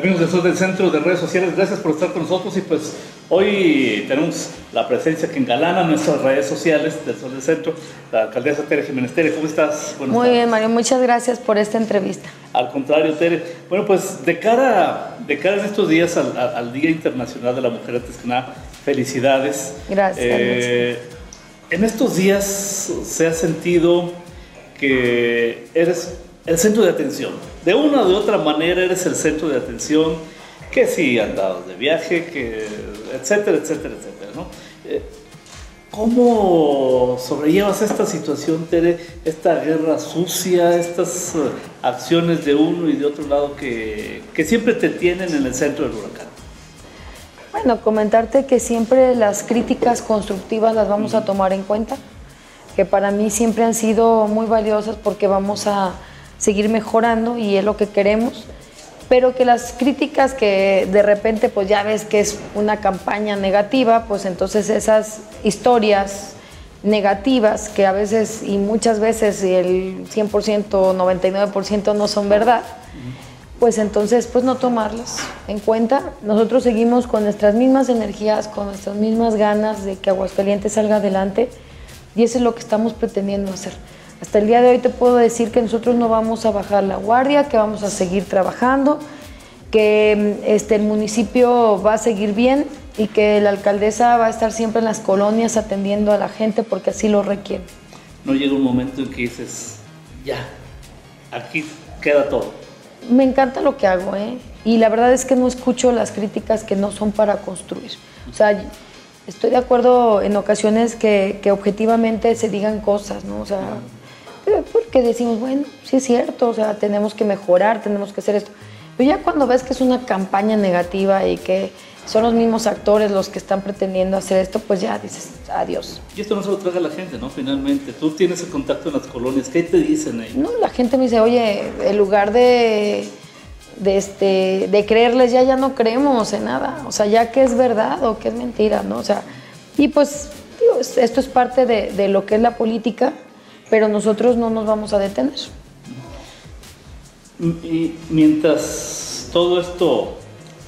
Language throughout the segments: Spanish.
Amigos del Sur del Centro de Redes Sociales, gracias por estar con nosotros y pues hoy tenemos la presencia que engalana nuestras redes sociales del Sur del Centro, la alcaldesa Tere Jiménez. Tere, ¿cómo estás? Muy bien, Mario, muchas gracias por esta entrevista. Al contrario, Tere. Bueno, pues de cara, de cara en estos días al, Día Internacional de la Mujer, antes que nada, felicidades. Gracias. Eh, en estos días se ha sentido que eres el centro de atención. De una o de otra manera eres el centro de atención, que si andado de viaje, que etcétera, etcétera, etcétera. ¿no? Eh, ¿Cómo sobrellevas esta situación, Tere? Esta guerra sucia, estas eh, acciones de uno y de otro lado que, que siempre te tienen en el centro del huracán. Bueno, comentarte que siempre las críticas constructivas las vamos a tomar en cuenta, que para mí siempre han sido muy valiosas porque vamos a seguir mejorando y es lo que queremos, pero que las críticas que de repente pues ya ves que es una campaña negativa, pues entonces esas historias negativas que a veces y muchas veces el 100%, 99% no son verdad, pues entonces pues no tomarlas en cuenta. Nosotros seguimos con nuestras mismas energías, con nuestras mismas ganas de que Aguascalientes salga adelante y eso es lo que estamos pretendiendo hacer. Hasta el día de hoy te puedo decir que nosotros no vamos a bajar la guardia, que vamos a seguir trabajando, que mm, este, el municipio va a seguir bien y que la alcaldesa va a estar siempre en las colonias atendiendo a la gente porque así lo requiere. No llega un momento en que dices, ya, aquí queda todo. Me encanta lo que hago, ¿eh? Y la verdad es que no escucho las críticas que no son para construir. O sea, estoy de acuerdo en ocasiones que, que objetivamente se digan cosas, ¿no? O sea, porque decimos, bueno, sí es cierto, o sea, tenemos que mejorar, tenemos que hacer esto. Pero ya cuando ves que es una campaña negativa y que son los mismos actores los que están pretendiendo hacer esto, pues ya dices, adiós. Y esto no se lo traga la gente, ¿no? Finalmente, tú tienes el contacto en las colonias, ¿qué te dicen ahí? No, la gente me dice, oye, en lugar de, de, este, de creerles, ya, ya no creemos en nada, o sea, ya que es verdad o que es mentira, ¿no? O sea, y pues esto es parte de, de lo que es la política, pero nosotros no nos vamos a detener. Y mientras todo esto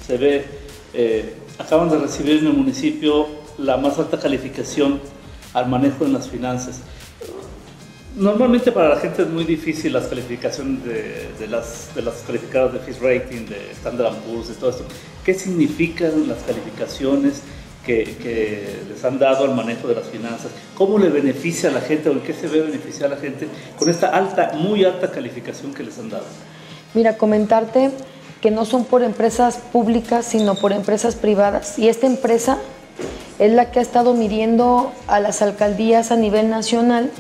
se ve, eh, acaban de recibir en el municipio la más alta calificación al manejo de las finanzas. Normalmente para la gente es muy difícil las calificaciones de, las, de las calificadas de Fitch Rating, de Standard Poor's, de todo esto. ¿Qué significan las calificaciones? Que, les han dado al manejo de las finanzas, cómo le beneficia a la gente o en qué se ve beneficiar a la gente con esta alta, muy alta calificación que les han dado. Mira, comentarte que no son por empresas públicas, sino por empresas privadas. Y esta empresa es la que ha estado midiendo a las alcaldías a nivel nacional,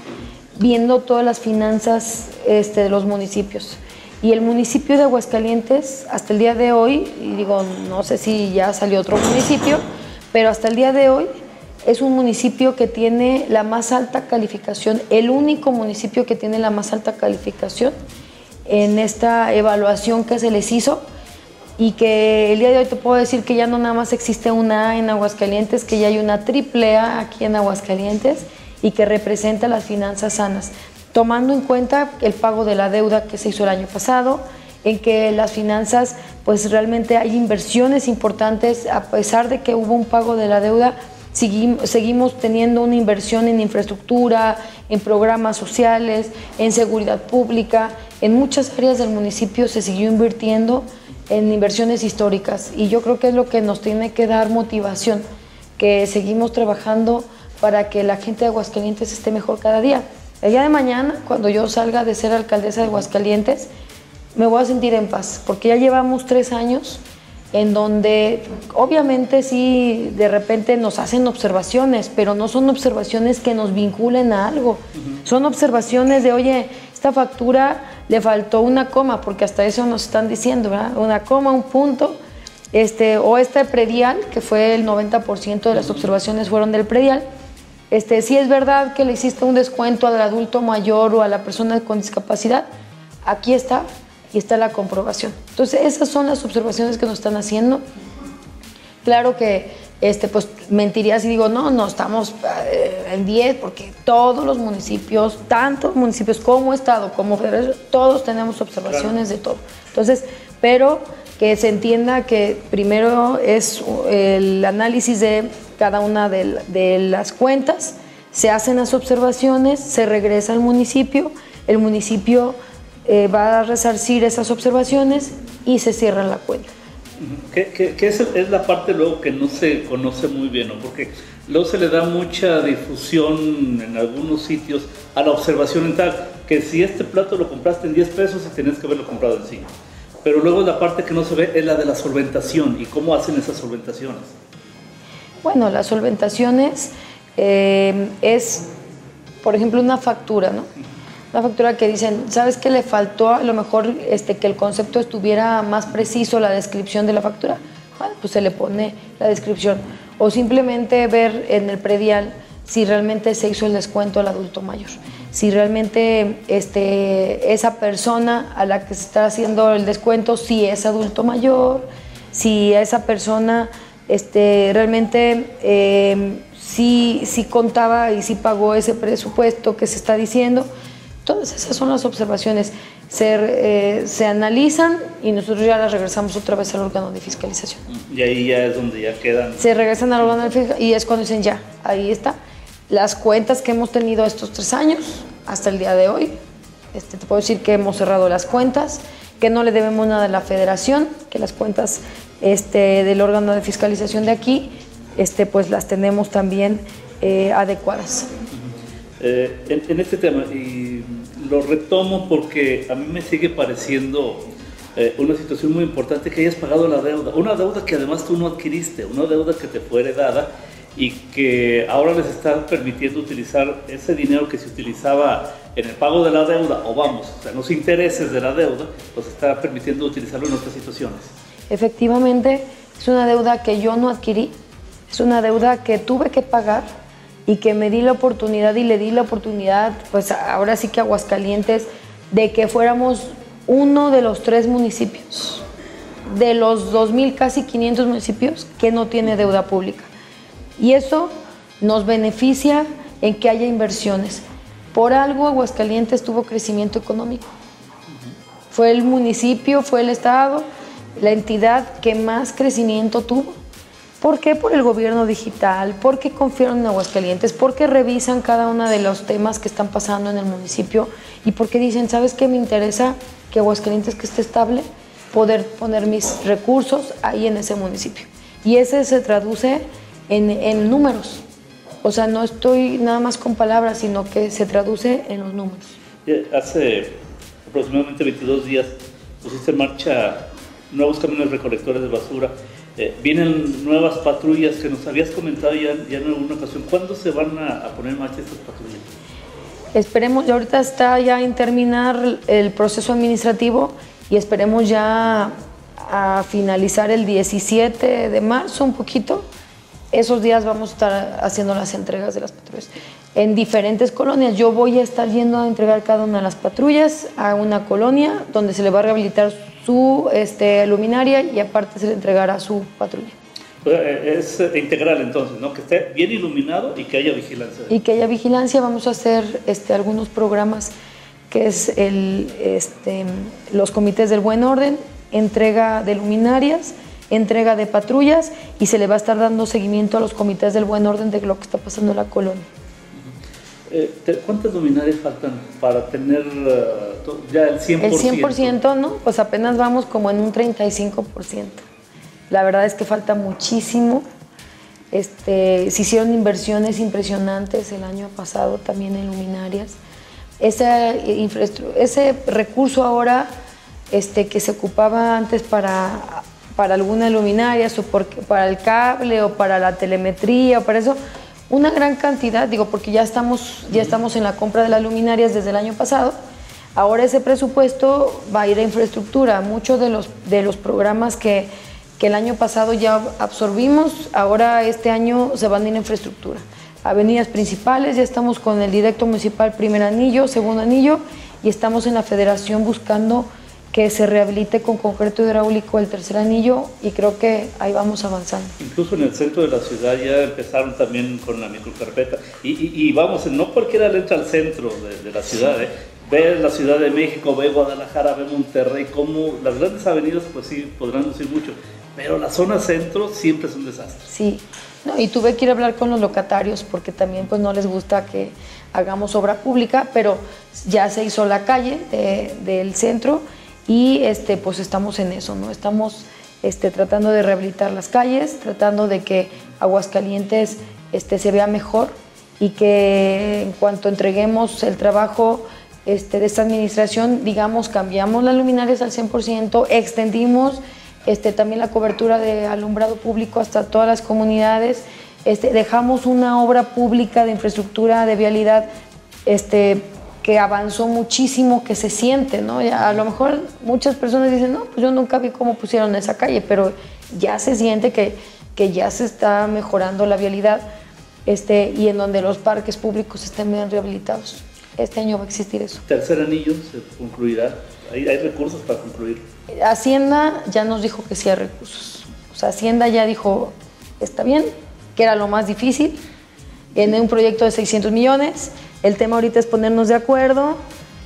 viendo todas las finanzas este, de los municipios. Y el municipio de Aguascalientes, hasta el día de hoy, y digo, no sé si ya salió otro municipio, pero hasta el día de hoy es un municipio que tiene la más alta calificación, el único municipio que tiene la más alta calificación en esta evaluación que se les hizo. Y que el día de hoy te puedo decir que ya no nada más existe una A en Aguascalientes, que ya hay una triple A aquí en Aguascalientes y que representa las finanzas sanas, tomando en cuenta el pago de la deuda que se hizo el año pasado, en que las finanzas, pues realmente hay inversiones importantes, a pesar de que hubo un pago de la deuda, seguimos, teniendo una inversión en infraestructura, en programas sociales, en seguridad pública, en muchas áreas del municipio se siguió invirtiendo en inversiones históricas. Y yo creo que es lo que nos tiene que dar motivación, que seguimos trabajando para que la gente de Aguascalientes esté mejor cada día. El día de mañana, cuando yo salga de ser alcaldesa de Aguascalientes, me voy a sentir en paz, porque ya llevamos tres años en donde obviamente sí de repente nos hacen observaciones, pero no son observaciones que nos vinculen a algo, son observaciones de, oye, esta factura le faltó una coma, porque hasta eso nos están diciendo, ¿verdad? Una coma, un punto, este, o este predial, que fue el 90% de las observaciones fueron del predial, este, si es verdad que le hiciste un descuento al adulto mayor o a la persona con discapacidad, aquí está, y está la comprobación. Entonces, esas son las observaciones que nos están haciendo. Claro que este, pues mentiría si digo, no, no, estamos eh, en 10, porque todos los municipios, tanto municipios como Estado, como federación, todos tenemos observaciones de todo. Entonces, pero que se entienda que primero es el análisis de cada una de, las cuentas, se hacen las observaciones, se regresa al municipio, el municipio eh, va a resarcir esas observaciones y se cierra la cuenta. Que, es, la parte luego que no se conoce muy bien, ¿no? porque luego se le da mucha difusión en algunos sitios a la observación en tal, que si este plato lo compraste en 10 pesos tenías que haberlo comprado en 5. Pero luego la parte que no se ve es la de la solventación y cómo hacen esas solventaciones. Bueno, las solventaciones eh, es, por ejemplo, una factura, ¿no? Una factura que dicen, ¿sabes qué le faltó? A lo mejor este, que el concepto estuviera más preciso, la descripción de la factura. Bueno, pues se le pone la descripción. O simplemente ver en el predial si realmente se hizo el descuento al adulto mayor si realmente este, esa persona a la que se está haciendo el descuento, si es adulto mayor, si esa persona este, realmente eh, sí, contaba y sí pagó ese presupuesto que se está diciendo. Todas esas son las observaciones. Se, eh, se analizan y nosotros ya las regresamos otra vez al órgano de fiscalización. Y ahí ya es donde ya quedan. Se regresan al órgano de fiscalización y es cuando dicen ya, ahí está las cuentas que hemos tenido estos tres años hasta el día de hoy. Este, te puedo decir que hemos cerrado las cuentas, que no le debemos nada a la federación, que las cuentas este, del órgano de fiscalización de aquí, este, pues las tenemos también eh, adecuadas. Eh, en, este tema, y lo retomo porque a mí me sigue pareciendo eh, una situación muy importante que hayas pagado la deuda, una deuda que además tú no adquiriste, una deuda que te fue heredada y que ahora les está permitiendo utilizar ese dinero que se utilizaba en el pago de la deuda, o vamos, o sea, los intereses de la deuda, los está permitiendo utilizarlo en otras situaciones. Efectivamente, es una deuda que yo no adquirí, es una deuda que tuve que pagar y que me di la oportunidad y le di la oportunidad, pues ahora sí que Aguascalientes, de que fuéramos uno de los tres municipios, de los 2.000, casi 500 municipios, que no tiene deuda pública. Y eso nos beneficia en que haya inversiones. Por algo Aguascalientes tuvo crecimiento económico. Fue el municipio, fue el Estado, la entidad que más crecimiento tuvo. ¿Por qué? Por el gobierno digital, porque confiaron en Aguascalientes, porque revisan cada uno de los temas que están pasando en el municipio y porque dicen, ¿sabes qué me interesa? Que Aguascalientes que esté estable, poder poner mis recursos ahí en ese municipio. Y ese se traduce en, números. O sea, no estoy nada más con palabras, sino que se traduce en los números. Hace aproximadamente 22 días pusiste en marcha nuevos camiones recolectores de basura. Eh, vienen nuevas patrullas que nos habías comentado ya, ya en alguna ocasión. ¿Cuándo se van a, poner en marcha estas patrullas? Esperemos, ahorita está ya en terminar el proceso administrativo y esperemos ya a finalizar el 17 de marzo un poquito esos días vamos a estar haciendo las entregas de las patrullas en diferentes colonias. Yo voy a estar yendo a entregar cada una de las patrullas a una colonia donde se le va a rehabilitar su este, luminaria y aparte se le entregará su patrulla. Eh, es integral entonces, ¿no? Que esté bien iluminado y que haya vigilancia. Y que haya vigilancia. Vamos a hacer este, algunos programas que es el, este, los comités del buen orden, entrega de luminarias entrega de patrullas y se le va a estar dando seguimiento a los comités del buen orden de lo que está pasando en la colonia. Eh, ¿Cuántas luminarias faltan para tener eh, ya el 100%? El 100%, ¿no? Pues apenas vamos como en un 35%. La verdad es que falta muchísimo. Este, se hicieron inversiones impresionantes el año pasado también en luminarias. Ese, ese recurso ahora este, que se ocupaba antes para para alguna luminaria, para el cable o para la telemetría o para eso, una gran cantidad, digo, porque ya estamos, ya estamos en la compra de las luminarias desde el año pasado. Ahora ese presupuesto va a ir a infraestructura. Muchos de los, de los programas que, que el año pasado ya absorbimos, ahora este año se van a ir a infraestructura. Avenidas principales, ya estamos con el directo municipal primer anillo, segundo anillo, y estamos en la federación buscando que se rehabilite con concreto hidráulico el tercer anillo y creo que ahí vamos avanzando. Incluso en el centro de la ciudad ya empezaron también con la microcarpeta y, y, vamos, no cualquiera le entra al centro de, la ciudad, ¿eh? ve la Ciudad de México, ve Guadalajara, ve Monterrey, como las grandes avenidas pues sí podrán lucir mucho, pero la zona centro siempre es un desastre. Sí, y tuve que ir a hablar con los locatarios porque también pues no les gusta que hagamos obra pública, pero ya se hizo la calle del centro y este, pues estamos en eso, ¿no? Estamos este, tratando de rehabilitar las calles, tratando de que Aguascalientes este, se vea mejor y que en cuanto entreguemos el trabajo este, de esta administración, digamos, cambiamos las luminarias al 100%, extendimos este, también la cobertura de alumbrado público hasta todas las comunidades, este, dejamos una obra pública de infraestructura, de vialidad, este, que avanzó muchísimo, que se siente, ¿no? a lo mejor muchas personas dicen, no, pues yo nunca vi cómo pusieron esa calle, pero ya se siente que, que ya se está mejorando la vialidad este, y en donde los parques públicos estén bien rehabilitados. Este año va a existir eso. Tercer anillo se concluirá. ¿Hay, hay recursos para concluir? Hacienda ya nos dijo que sí hay recursos. O sea, Hacienda ya dijo, está bien, que era lo más difícil, en un proyecto de 600 millones. El tema ahorita es ponernos de acuerdo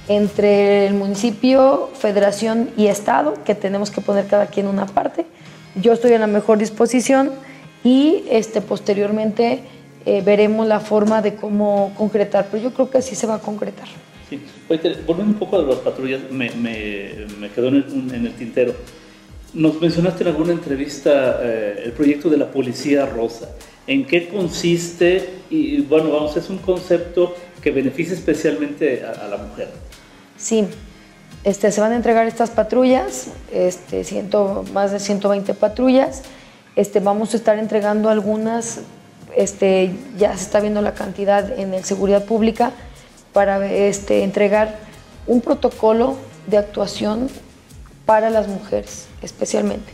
entre el municipio, federación y estado, que tenemos que poner cada quien una parte. Yo estoy en la mejor disposición y este, posteriormente eh, veremos la forma de cómo concretar, pero yo creo que así se va a concretar. Sí. volviendo un poco a las patrullas, me, me, quedó en el, tintero. Nos mencionaste en alguna entrevista eh, el proyecto de la Policía Rosa. ¿En qué consiste? Y bueno, vamos, es un concepto que beneficia especialmente a, la mujer. Sí, este, se van a entregar estas patrullas, este, ciento, más de 120 patrullas. Este, vamos a estar entregando algunas, este, ya se está viendo la cantidad en el seguridad pública para este, entregar un protocolo de actuación para las mujeres, especialmente.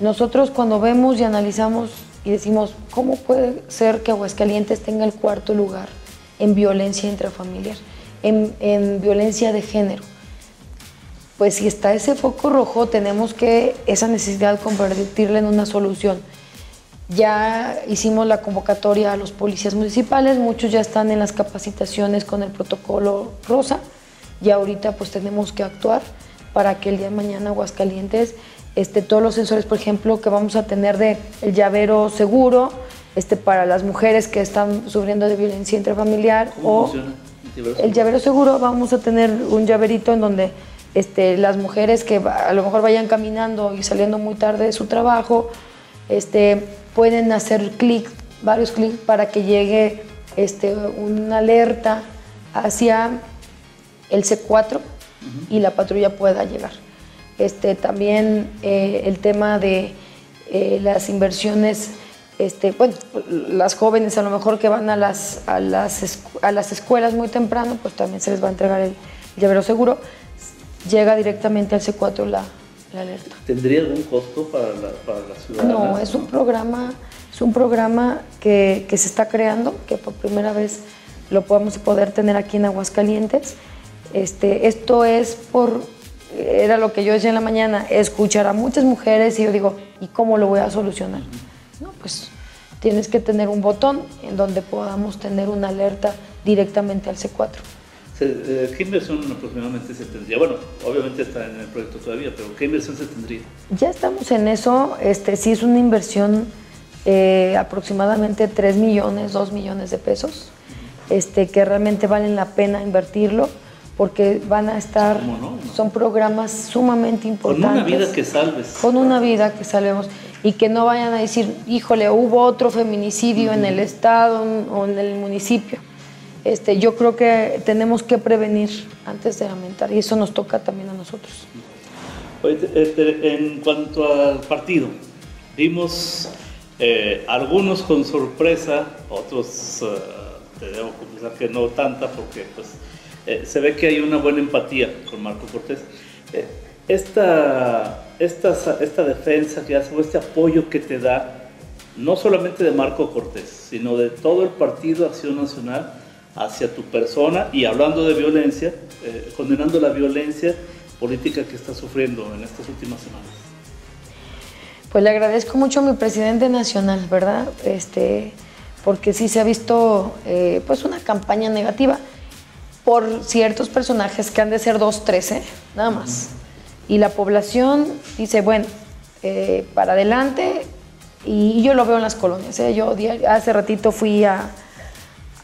Nosotros cuando vemos y analizamos y decimos, ¿cómo puede ser que Aguascalientes tenga el cuarto lugar en violencia intrafamiliar, en, en violencia de género? Pues si está ese foco rojo, tenemos que esa necesidad convertirla en una solución. Ya hicimos la convocatoria a los policías municipales, muchos ya están en las capacitaciones con el protocolo rosa y ahorita pues tenemos que actuar para que el día de mañana Aguascalientes este, todos los sensores, por ejemplo, que vamos a tener de el llavero seguro este, para las mujeres que están sufriendo de violencia intrafamiliar o el llavero seguro vamos a tener un llaverito en donde este, las mujeres que a lo mejor vayan caminando y saliendo muy tarde de su trabajo este, pueden hacer clic, varios clics para que llegue este, una alerta hacia el C4 y la patrulla pueda llegar. Este, también eh, el tema de eh, las inversiones, este, bueno, las jóvenes a lo mejor que van a las, a las, a las escuelas muy temprano, pues también se les va a entregar el llavero seguro. Llega directamente al C4 la, ¿Tendría algún costo para la, para ciudad? No, es un programa, es un programa que, se está creando, que por primera vez lo podemos poder tener aquí en Aguascalientes. Este, esto es por, era lo que yo decía en la mañana, escuchar a muchas mujeres y yo digo, ¿y cómo lo voy a solucionar? No, pues tienes que tener un botón en donde podamos tener una alerta directamente al C4. Eh, ¿Qué inversión aproximadamente se tendría? Bueno, obviamente está en el proyecto todavía, pero ¿qué inversión se tendría? Ya estamos en eso. Este, sí es una inversión eh, aproximadamente 3 millones, 2 millones de pesos, este, que realmente valen la pena invertirlo porque van a estar, son programas sumamente importantes. Con una vida que salves. Con una vida que salvemos y que no vayan a decir, híjole, hubo otro feminicidio en el estado o en el municipio este, yo creo que tenemos que prevenir antes de lamentar y eso nos toca también a nosotros. Este, en cuanto al partido, vimos eh, algunos con sorpresa, otros eh, te debo confesar que no tanta porque pues, eh, se ve que hay una buena empatía con Marco Cortés. esta, esta, esta defensa que hace o este apoyo que te da, no solamente de Marco Cortés, sino de todo el Partido Acción Nacional, hacia tu persona y hablando de violencia, eh, condenando la violencia política que está sufriendo en estas últimas semanas. Pues le agradezco mucho a mi presidente nacional, ¿verdad? Este, porque sí se ha visto eh, pues una campaña negativa. Por ciertos personajes que han de ser 2.13, nada más. Y la población dice, bueno, eh, para adelante, y yo lo veo en las colonias. ¿eh? Yo hace ratito fui a,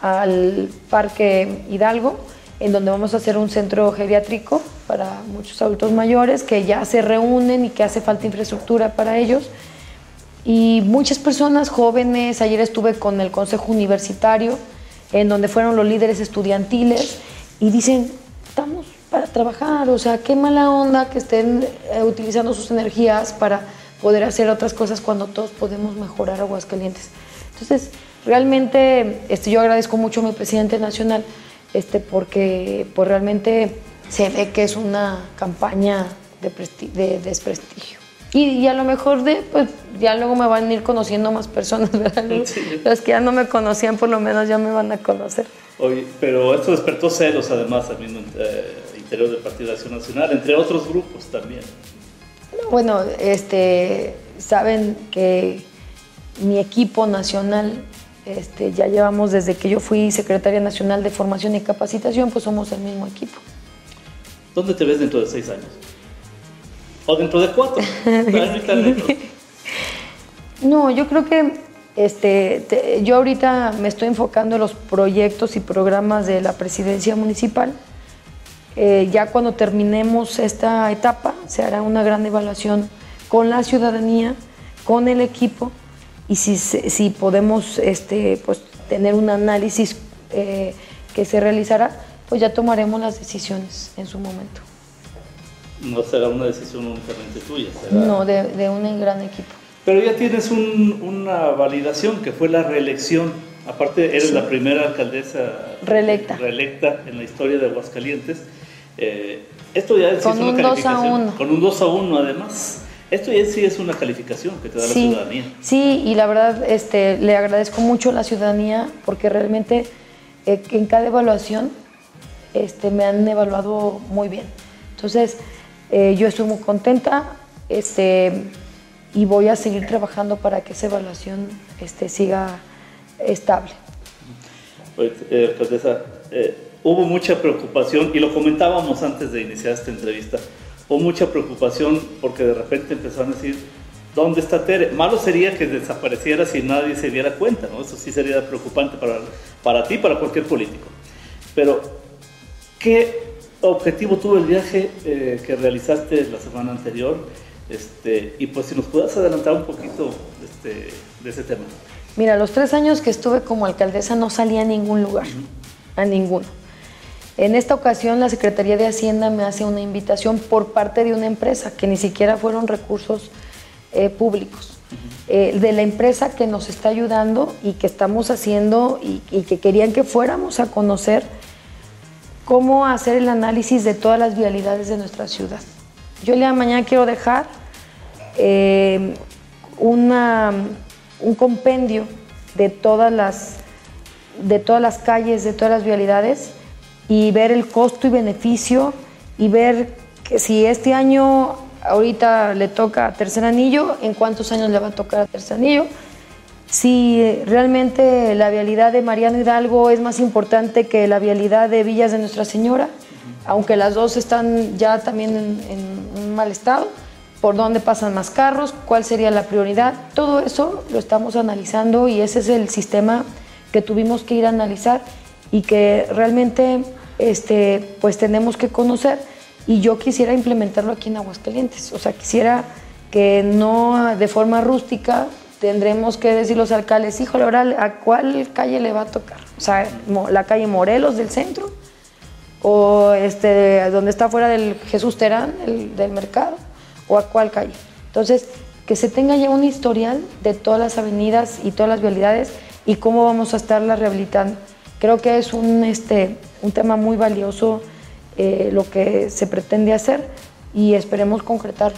al Parque Hidalgo, en donde vamos a hacer un centro geriátrico para muchos adultos mayores que ya se reúnen y que hace falta infraestructura para ellos. Y muchas personas jóvenes, ayer estuve con el Consejo Universitario, en donde fueron los líderes estudiantiles, y dicen, estamos para trabajar, o sea, qué mala onda que estén eh, utilizando sus energías para poder hacer otras cosas cuando todos podemos mejorar Aguascalientes. Entonces, realmente este, yo agradezco mucho a mi presidente nacional este, porque pues, realmente se ve que es una campaña de, de desprestigio. Y, a lo mejor de, pues, ya luego me van a ir conociendo más personas, ¿verdad? Los que ya no me conocían por lo menos ya me van a conocer. Oye, pero esto despertó celos además también en eh, interior del Partido de Acción Nacional, entre otros grupos también. bueno, este, saben que mi equipo nacional, este, ya llevamos desde que yo fui secretaria nacional de formación y capacitación, pues somos el mismo equipo. ¿Dónde te ves dentro de seis años? ¿O dentro de cuatro? no, yo creo que este, yo ahorita me estoy enfocando en los proyectos y programas de la presidencia municipal. Eh, ya cuando terminemos esta etapa se hará una gran evaluación con la ciudadanía, con el equipo y si, si podemos este, pues, tener un análisis eh, que se realizará, pues ya tomaremos las decisiones en su momento. No será una decisión únicamente tuya, No, de, de un gran equipo. Pero ya tienes una validación que fue la reelección. Aparte, eres la primera alcaldesa reelecta. reelecta en la historia de Aguascalientes. Eh, esto ya Con un 2 a 1. Con un 2 a 1 además. Esto ya sí es una calificación que te da la ciudadanía. Sí, y la verdad este, le agradezco mucho a la ciudadanía porque realmente eh, en cada evaluación este, me han evaluado muy bien. Entonces, eh, yo estoy muy contenta. Este, y voy a seguir trabajando para que esa evaluación este, siga estable. Pues, eh, eh, hubo mucha preocupación y lo comentábamos antes de iniciar esta entrevista. Hubo mucha preocupación porque de repente empezaron a decir, ¿dónde está Tere? Malo sería que desapareciera si nadie se diera cuenta, ¿no? Eso sí sería preocupante para, para ti, para cualquier político. Pero, ¿qué objetivo tuvo el viaje eh, que realizaste la semana anterior? Este, y pues si nos puedas adelantar un poquito este, de ese tema. Mira, los tres años que estuve como alcaldesa no salí a ningún lugar, a ninguno. En esta ocasión la Secretaría de Hacienda me hace una invitación por parte de una empresa, que ni siquiera fueron recursos eh, públicos, eh, de la empresa que nos está ayudando y que estamos haciendo y, y que querían que fuéramos a conocer cómo hacer el análisis de todas las vialidades de nuestra ciudad. Yo el día de mañana quiero dejar eh, un compendio de todas, las, de todas las calles, de todas las vialidades y ver el costo y beneficio y ver si este año ahorita le toca tercer anillo, en cuántos años le va a tocar a tercer anillo. Si realmente la vialidad de Mariano Hidalgo es más importante que la vialidad de Villas de Nuestra Señora, aunque las dos están ya también en, un mal estado, por dónde pasan más carros, cuál sería la prioridad, todo eso lo estamos analizando y ese es el sistema que tuvimos que ir a analizar y que realmente este, pues tenemos que conocer. Y yo quisiera implementarlo aquí en Aguascalientes, o sea, quisiera que no de forma rústica tendremos que decir los alcaldes, híjole, ahora a cuál calle le va a tocar, o sea, la calle Morelos del centro, o este, donde está fuera del Jesús Terán, el, del mercado, o a cuál calle. Entonces, que se tenga ya un historial de todas las avenidas y todas las vialidades y cómo vamos a estarlas rehabilitando. Creo que es un, este, un tema muy valioso eh, lo que se pretende hacer y esperemos concretar.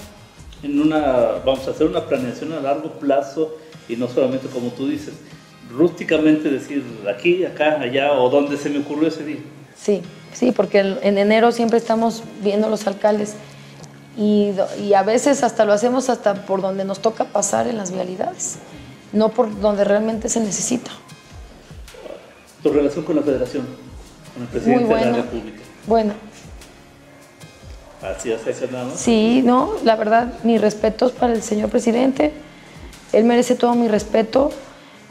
En una, vamos a hacer una planeación a largo plazo y no solamente como tú dices, rústicamente decir aquí, acá, allá o donde se me ocurrió ese día. Sí, sí, porque en enero siempre estamos viendo los alcaldes y, y, a veces hasta lo hacemos hasta por donde nos toca pasar en las vialidades, no por donde realmente se necesita. ¿Tu relación con la federación? con el presidente Muy de la bueno. República. Bueno, Así es, eso nada más. sí, no, la verdad, mis respetos para el señor presidente. Él merece todo mi respeto.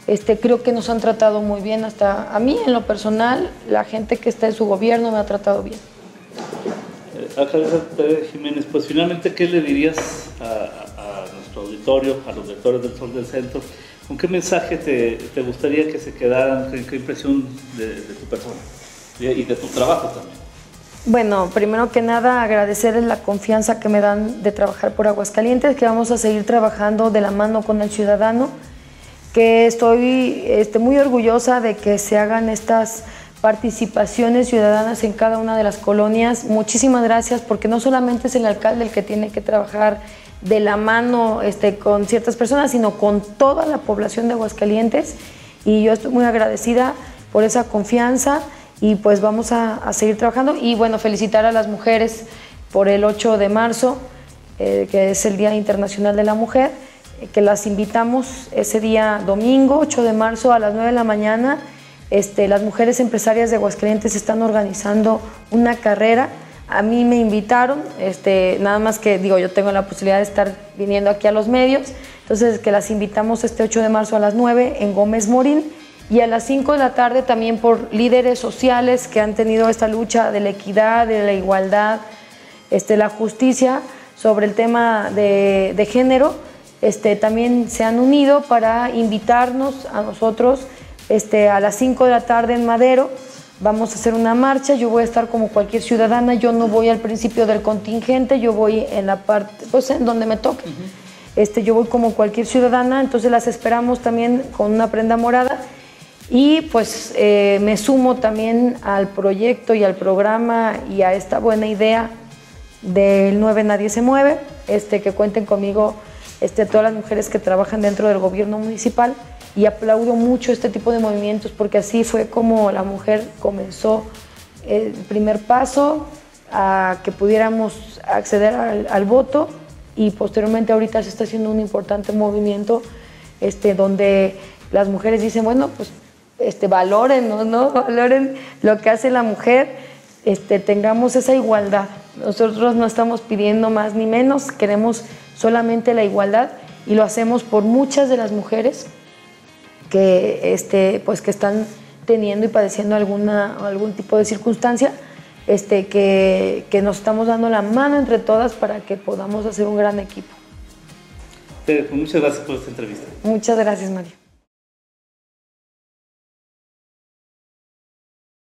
Este, creo que nos han tratado muy bien, hasta a mí en lo personal, la gente que está en su gobierno me ha tratado bien. Tere Jiménez, pues finalmente, ¿qué le dirías a, a- a nuestro auditorio, a los lectores del Sol del Centro? ¿Con qué mensaje te, te gustaría que se quedaran? ¿Qué, qué impresión de, tu persona? Y, y de tu trabajo también. Bueno, primero que nada agradecerles la confianza que me dan de trabajar por Aguascalientes, que vamos a seguir trabajando de la mano con el ciudadano, que estoy este, muy orgullosa de que se hagan estas participaciones ciudadanas en cada una de las colonias. Muchísimas gracias porque no solamente es el alcalde el que tiene que trabajar de la mano este, con ciertas personas, sino con toda la población de Aguascalientes y yo estoy muy agradecida por esa confianza y pues vamos a, seguir trabajando y bueno, felicitar a las mujeres por el 8 de marzo, eh, que es el Día Internacional de la Mujer, eh, que las invitamos ese día domingo, 8 de marzo a las 9 de la mañana. Este, las mujeres empresarias de Aguascalientes están organizando una carrera. A mí me invitaron, este, nada más que digo, yo tengo la posibilidad de estar viniendo aquí a los medios, entonces que las invitamos este 8 de marzo a las 9 en Gómez Morín. Y a las 5 de la tarde también por líderes sociales que han tenido esta lucha de la equidad, de la igualdad, este, la justicia sobre el tema de, género, este, también se han unido para invitarnos a nosotros este, a las 5 de la tarde en Madero. Vamos a hacer una marcha, yo voy a estar como cualquier ciudadana, yo no voy al principio del contingente, yo voy en la parte, pues en donde me toque. Este, yo voy como cualquier ciudadana, entonces las esperamos también con una prenda morada. Y pues eh, me sumo también al proyecto y al programa y a esta buena idea del 9 Nadie se mueve, este, que cuenten conmigo este, todas las mujeres que trabajan dentro del gobierno municipal y aplaudo mucho este tipo de movimientos porque así fue como la mujer comenzó el primer paso a que pudiéramos acceder al, al voto y posteriormente ahorita se está haciendo un importante movimiento este, donde las mujeres dicen, bueno, pues este, valoren, ¿no? ¿no? Valoren lo que hace la mujer, este, tengamos esa igualdad. Nosotros no estamos pidiendo más ni menos, queremos solamente la igualdad y lo hacemos por muchas de las mujeres que, este, pues, que están teniendo y padeciendo alguna, algún tipo de circunstancia, este, que, que nos estamos dando la mano entre todas para que podamos hacer un gran equipo. Muchas gracias por esta entrevista. Muchas gracias, Mario.